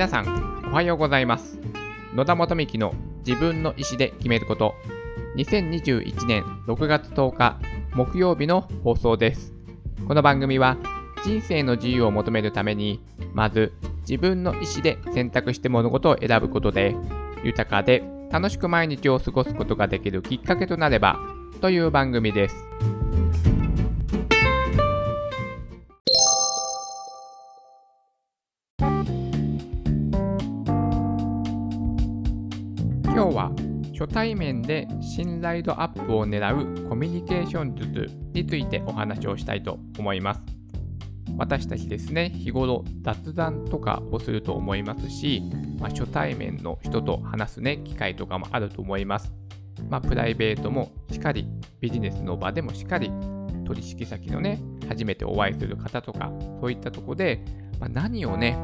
皆さん、おはようございます。野田元幹の自分の意思で決めること。2021年6月10日木曜日の放送です。この番組は人生の自由を求めるために、まず自分の意思で選択して物事を選ぶことで、豊かで楽しく毎日を過ごすことができるきっかけとなればという番組です。初対面で信頼度アップを狙うコミュニケーション術についてお話をしたいと思います。私たちですね、日頃雑談とかをすると思いますし、まあ、初対面の人と話すね、機会とかもあると思います。まあ、プライベートもしっかり、ビジネスの場でもしっかり、取引先のね、初めてお会いする方とか、そういったとこで、まあ、何をね、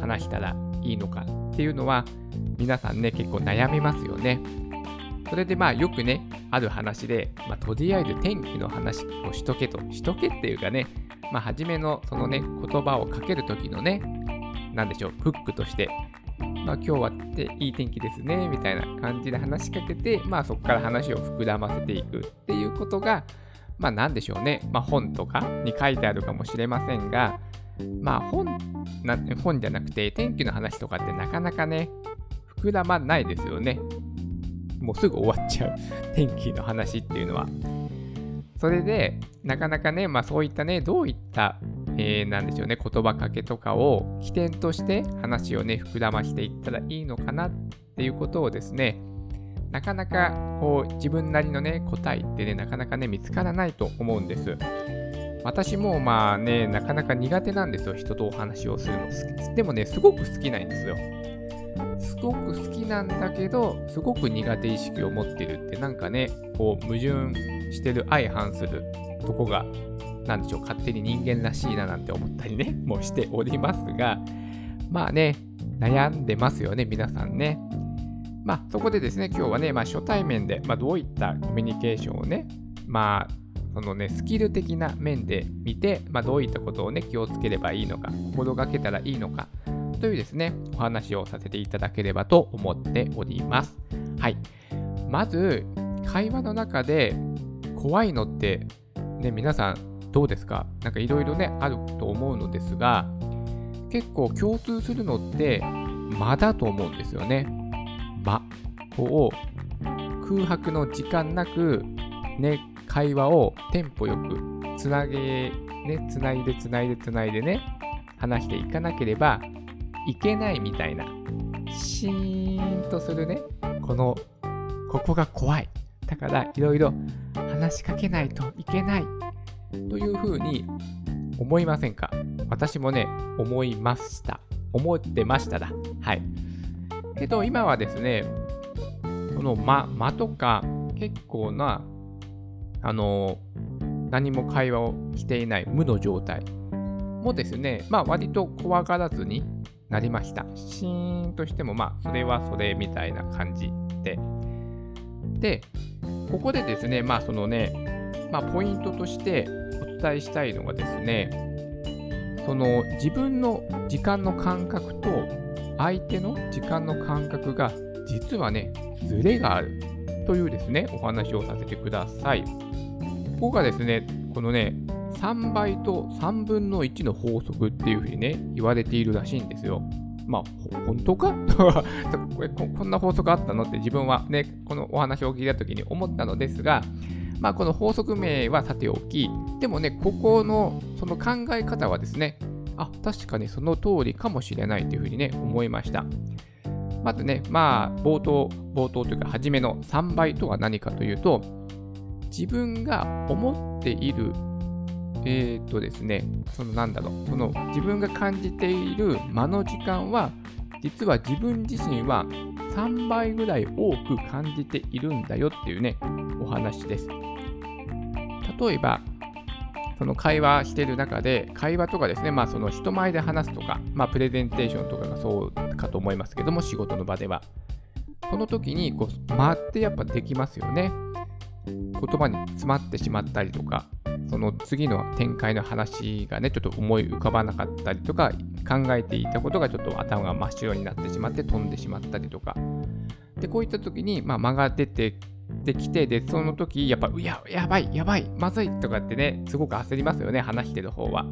話したらいいのかっていうのは、皆さんね、結構悩みますよね。それでまあよくね、ある話で、まあ、とりあえず天気の話をしとけと、しとけっていうかね、まあ初めのそのね、言葉をかけるときのね、なんでしょう、フックとして、まあ今日はっていい天気ですね、みたいな感じで話しかけて、まあそこから話を膨らませていくっていうことが、まあなんでしょうね、まあ本とかに書いてあるかもしれませんが、まあ本な本じゃなくて天気の話とかってなかなかね、膨らまないですよね。もうすぐ終わっちゃう天気の話っていうのは。それで、なかなかね、まあそういったね、どういった、えー、なんでしょうね、言葉かけとかを起点として話をね、膨らましていったらいいのかなっていうことをですね、なかなかこう自分なりのね、答えってね、なかなかね、見つからないと思うんです。私もまあね、なかなか苦手なんですよ、人とお話をするの。でもね、すごく好きなんですよ。すごく好きなんだけど、すごく苦手意識を持ってるって、なんかね、こう、矛盾してる相反するとこが、なんでしょう、勝手に人間らしいななんて思ったりね、もしておりますが、まあね、悩んでますよね、皆さんね。まあ、そこでですね、今日はね、まあ、初対面で、まあ、どういったコミュニケーションをね、まあ、そのね、スキル的な面で見て、まあ、どういったことをね、気をつければいいのか、心がけたらいいのか、というですね、お話をさせていただければと思っております。はい。まず、会話の中で怖いのって、ね、皆さんどうですか？なんかいろいろね、あると思うのですが、結構共通するのって、間だと思うんですよね。間を空白の時間なく、ね、会話をテンポよくつなげ、ね、つないでつないでつないでね、話していかなければいけないみたいな、シーンとするね、この、ここが怖い。だから、いろいろ話しかけないといけない。というふうに思いませんか？私もね、思いました。思ってましただ。はい。けど、今はですね、この間、間とか、結構な、あの、何も会話をしていない無の状態もですね、まあ割と怖がらずになりました。シーンとしても、まあ、それはそれみたいな感じで。で、ここでですね、まあ、そのね、まあ、ポイントとしてお伝えしたいのがですね、その自分の時間の感覚と相手の時間の感覚が実はね、ズレがあるというですね、お話をさせてください。ここがですね、このね、3倍と3分の1の法則っていうふうにね、言われているらしいんですよ。まあ、本当か？こんな法則あったのって自分はね、このお話を聞いたときに思ったのですが、まあ、この法則名はさておき、でもね、ここのその考え方はですね、あ、確かにその通りかもしれないというふうにね、思いました。まずね、まあ、冒頭、冒頭というか、初めの3倍とは何かというと、自分が思っているえー、っとですね、そのなんだろう、その自分が感じている間の時間は、実は自分自身は3倍ぐらい多く感じているんだよっていうね、お話です。例えば、その会話してる中で、会話とかですね、まあその人前で話すとか、まあプレゼンテーションとかがそうかと思いますけども、仕事の場では。その時にこう、間ってやっぱできますよね。言葉に詰まってしまったりとか、その次の展開の話がね、ちょっと思い浮かばなかったりとか、考えていたことがちょっと頭が真っ白になってしまって飛んでしまったりとか。で、こういった時に、まあ、間が出てできて、で、その時、やっぱ、いや、やばい、やばい、まずいとかってね、すごく焦りますよね、話してる方は。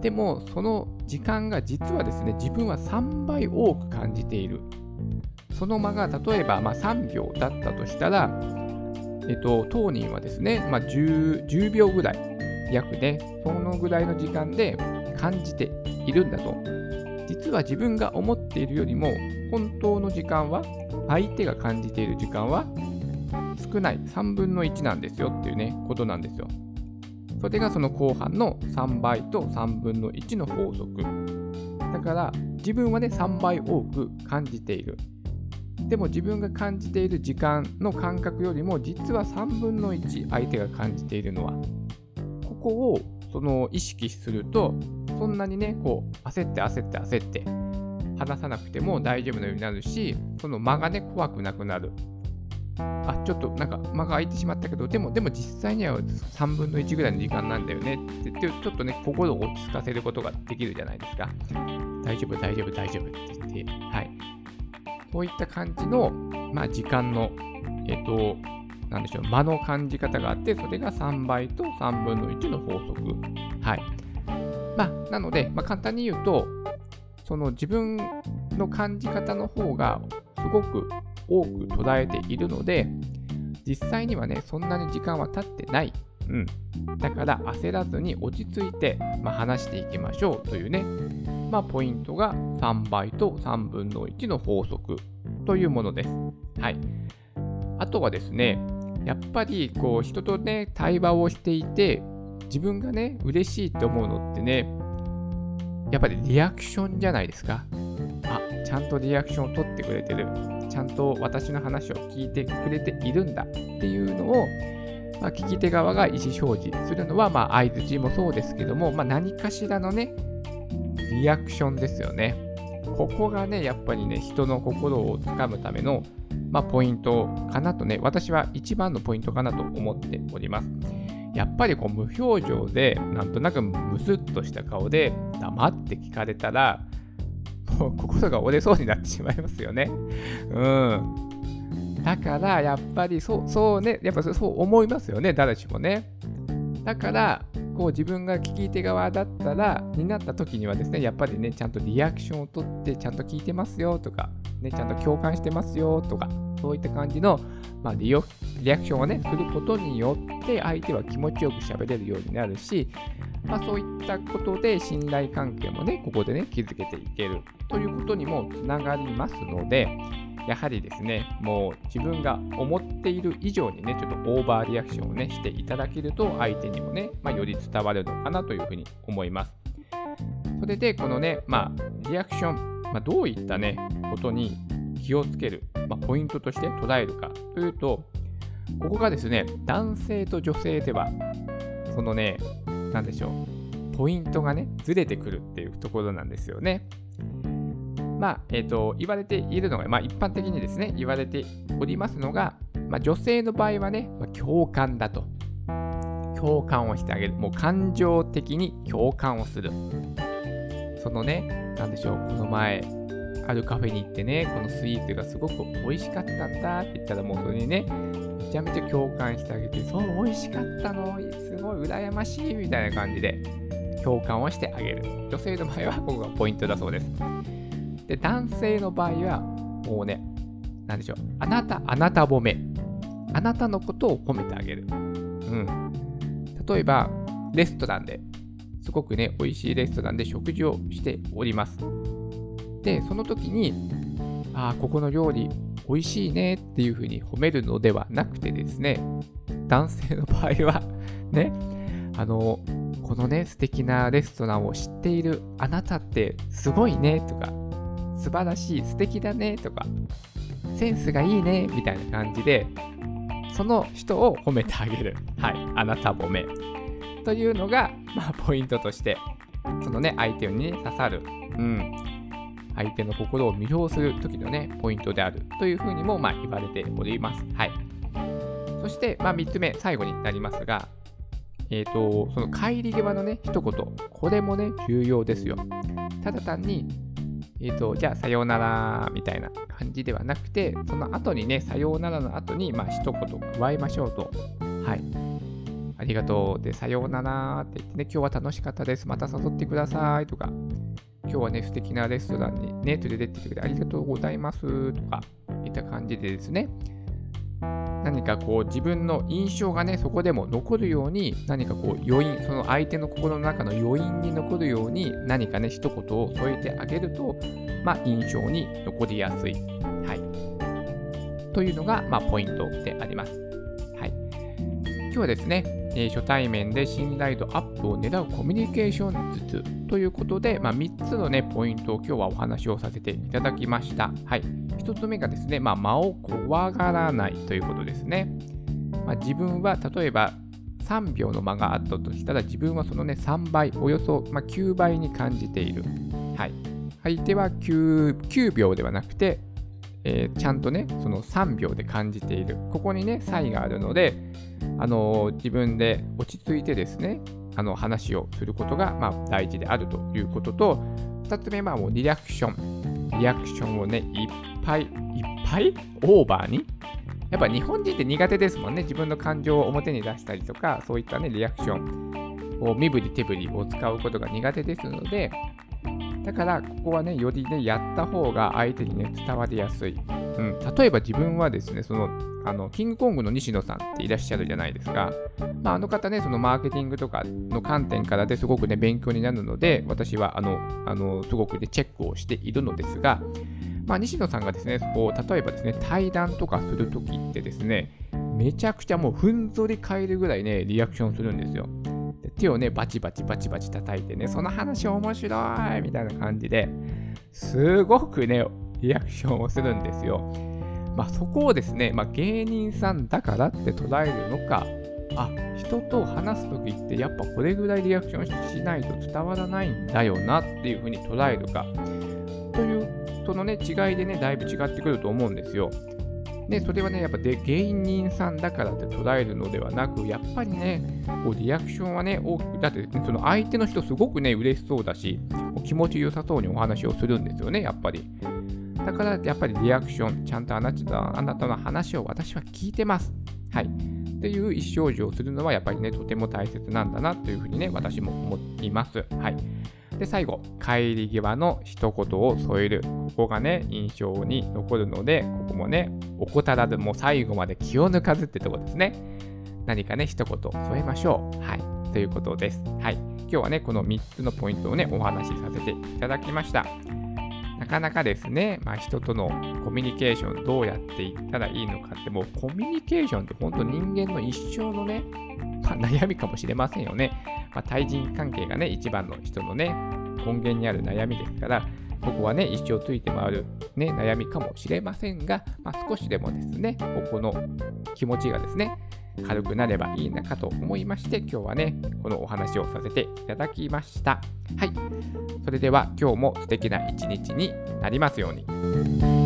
でも、その時間が実はですね、自分は3倍多く感じている。その間が例えば、まあ、3秒だったとしたら、えっと、当人はですね、まあ10、10, 秒ぐらい、約ね、そのぐらいの時間で感じているんだと。実は自分が思っているよりも、本当の時間は、相手が感じている時間は少ない3分の1なんですよっていうね、ことなんですよ。それがその後半の3倍と3分の1の法則。だから自分はね、3倍多く感じている。でも自分が感じている時間の感覚よりも実は3分の1相手が感じているのは。ここをその意識するとそんなにねこう焦って焦って焦って話さなくても大丈夫なようになるしその間がね怖くなくなる。あちょっとなんか間が空いてしまったけどでもでも実際には3分の1ぐらいの時間なんだよね。って言ってちょっとね心を落ち着かせることができるじゃないですか。大丈夫大丈夫大丈夫って言ってはい。こういった感じの、まあ、時間の、えっ、と、なんでしょう、間の感じ方があって、それが3倍と3分の1の法則。はい。まあ、なので、まあ、簡単に言うと、その自分の感じ方の方がすごく多く捉えているので、実際にはね、そんなに時間は経ってない。うん。だから焦らずに落ち着いて、まあ、話していきましょうというね、まあ、ポイントが3倍と3分の1の法則というものです。はい。あとはですね、やっぱりこう人とね、対話をしていて、自分がね、嬉しいって思うのってね、やっぱりリアクションじゃないですか。あ、ちゃんとリアクションを取ってくれてる。ちゃんと私の話を聞いてくれているんだっていうのを、まあ、聞き手側が意思表示するのは、まあ、相づちもそうですけども、まあ、何かしらのね、リアクションですよね。ここがね、やっぱりね、人の心をつかむための、まあ、ポイントかなとね、私は一番のポイントかなと思っております。やっぱりこう無表情で、なんとなくムスッとした顔で黙って聞かれたら、もう心が折れそうになってしまいますよね。うん。だから、やっぱりそう、そうね、やっぱそう思いますよね、誰しもね。だから、こう自分が聞き手側だったら、になった時にはですね、やっぱりね、ちゃんとリアクションをとって、ちゃんと聞いてますよとか、ね、ちゃんと共感してますよとか、そういった感じの、まあ、リアクションをね、することによって、相手は気持ちよく喋れるようになるし、まあ、そういったことで信頼関係もね、ここでね、築けていける。ということにもつながりますので、やはりですね、もう自分が思っている以上にね、ちょっとオーバーリアクションをね、していただけると、相手にもね、まあ、より伝わるのかなというふうに思います。それで、このね、まあ、リアクション、まあ、どういったね、ことに気をつける、まあ、ポイントとして捉えるかというと、ここがですね、男性と女性では、そのね、なんでしょう、ポイントがね、ずれてくるっていうところなんですよね。まあ、え、ー、と、言われているのが、まあ、一般的にですね、言われておりますのが、まあ、女性の場合はね、まあ、共感だと。共感をしてあげる。もう感情的に共感をする。そのね、なんでしょう、この前、あるカフェに行ってね、このスイーツがすごく美味しかったんだって言ったら、もうそれにね、めちゃめちゃ共感してあげて、そう、美味しかったの、すごい羨ましいみたいな感じで共感をしてあげる。女性の場合はここがポイントだそうです。で、男性の場合は、もうね、なんでしょう、あなた、あなた褒め。あなたのことを褒めてあげる。うん。例えば、レストランで、すごくね、美味しいレストランで食事をしております。で、その時に、ああ、ここの料理美味しいねっていうふうに褒めるのではなくてですね、男性の場合は、ね、あの、このね、素敵なレストランを知っているあなたってすごいねとか、素晴らしい、素敵だねとか、センスがいいねみたいな感じで、その人を褒めてあげる。はい、あなた褒め。というのが、まあ、ポイントとして、そのね、相手に、ね、刺さる、うん、相手の心を魅了する時のね、ポイントであるというふうにも、まあ、言われております。はい。そして、まあ、3つ目、最後になりますが、えっ、ー、と、その帰り際のね、一言、これもね、重要ですよ。ただ単に、えっ、ー、と、じゃあ、さようなら、みたいな感じではなくて、その後にね、さようならの後に、まあ、一言加えましょうと。はい。ありがとう。で、さようならって言ってね、今日は楽しかったです。また誘ってくださいとか、今日はね、素敵なレストランにね、連れてってくれてありがとうございますとか、いった感じでですね、何かこう自分の印象がね、そこでも残るように、何かこう余韻、その相手の心の中の余韻に残るように、何かね、一言を添えてあげると、まあ、印象に残りやすい。はい。というのが、まあ、ポイントであります。はい。今日はですね、えー、初対面で信頼度アップを狙うコミュニケーション術ということで、まあ、3つのね、ポイントを今日はお話をさせていただきました。はい。1つ目がですね、まあ、間を怖がらないということですね。まあ、自分は例えば3秒の間があったとしたら、自分はそのね、3倍、およそ、まあ、9倍に感じている。はい。相手は 9, 9秒ではなくて、えー、ちゃんとね、その3秒で感じている。ここにね、差異があるので、あのー、自分で落ち着いてですね、あの話をすることが、まあ、大事であるということと、2つ目はもうリアクション。リアクションをね、いっぱいいっぱい？オーバーに？やっぱ日本人って苦手ですもんね。自分の感情を表に出したりとか、そういったね、リアクションを身振り手振りを使うことが苦手ですので、だから、ここはね、よりね、やった方が相手にね、伝わりやすい。うん、例えば自分はですね、その、あの、キングコングの西野さんっていらっしゃるじゃないですか。まあ、あの方ね、そのマーケティングとかの観点からですごくね、勉強になるので、私は、あの、あの、すごくね、チェックをしているのですが、まあ、西野さんがですね、こう例えばですね、対談とかするときってですね、めちゃくちゃもうふんぞり返るぐらいね、リアクションするんですよ。手をね、バチバチバチバチ叩いてね、その話面白いみたいな感じで、すごくね、リアクションをするんですよ。まあ、そこをですね、まあ、芸人さんだからって捉えるのか、あ、人と話すときってやっぱこれぐらいリアクションしないと伝わらないんだよなっていうふうに捉えるか、というそのね、違いでね、だいぶ違ってくると思うんですよ。で、それはね、やっぱで芸人さんだからって捉えるのではなく、やっぱりね、こうリアクションはね、大きく、だって、その相手の人すごくね、嬉しそうだし、気持ちよさそうにお話をするんですよね、やっぱり。だから、やっぱりリアクション、ちゃんとあなたあなたの話を私は聞いてます。はい。っていう意思表示をするのは、やっぱりね、とても大切なんだなというふうにね、私も思っています。はい。で、最後、帰り際の一言を添える。ここがね、印象に残るので、ここもね、怠らず、もう最後まで気を抜かずってとこですね。何かね、一言添えましょう。はい。ということです。はい。今日はね、この3つのポイントをね、お話しさせていただきました。なかなかですね、まあ、人とのコミュニケーションどうやっていったらいいのかって、もうコミュニケーションって本当人間の一生のね、まあ、悩みかもしれませんよね。まあ、対人関係がね、一番の人のね、根源にある悩みですから、ここはね、一生ついて回る、ね、悩みかもしれませんが、まあ、少しでもですね、ここの気持ちがですね、軽くなればいいなかと思いまして、今日はね、このお話をさせていただきました。はい。それでは今日も素敵な一日になりますように。